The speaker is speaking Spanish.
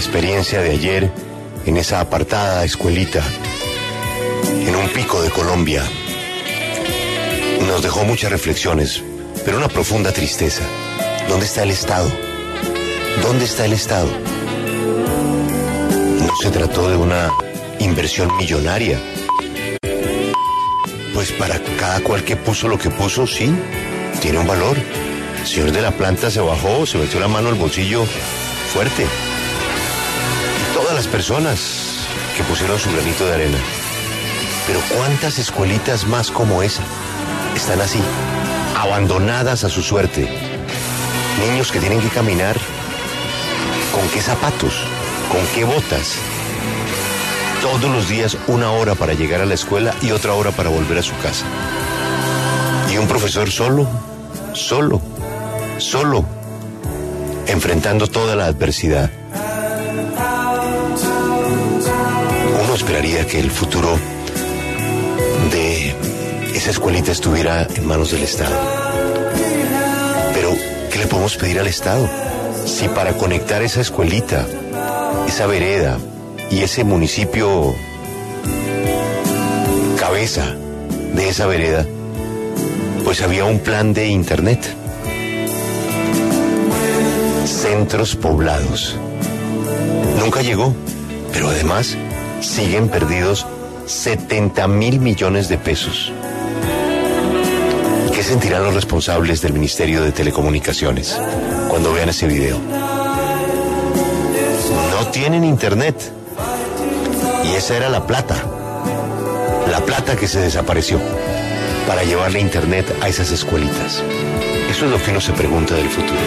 experiencia de ayer en esa apartada escuelita en un pico de Colombia nos dejó muchas reflexiones, pero una profunda tristeza. ¿Dónde está el Estado? ¿Dónde está el Estado? No se trató de una inversión millonaria. Pues para cada cual que puso lo que puso, sí, tiene un valor. El señor de la planta se bajó, se metió la mano al bolsillo fuerte. Todas las personas que pusieron su granito de arena. Pero ¿cuántas escuelitas más como esa están así, abandonadas a su suerte? Niños que tienen que caminar con qué zapatos, con qué botas. Todos los días una hora para llegar a la escuela y otra hora para volver a su casa. Y un profesor solo, solo, solo, enfrentando toda la adversidad. Que el futuro de esa escuelita estuviera en manos del Estado. Pero, ¿qué le podemos pedir al Estado? Si para conectar esa escuelita, esa vereda y ese municipio cabeza de esa vereda, pues había un plan de Internet. Centros poblados. Nunca llegó, pero además siguen perdidos 70 mil millones de pesos. ¿Qué sentirán los responsables del Ministerio de Telecomunicaciones cuando vean ese video? No tienen internet. Y esa era la plata. La plata que se desapareció para llevarle internet a esas escuelitas. Eso es lo que uno se pregunta del futuro.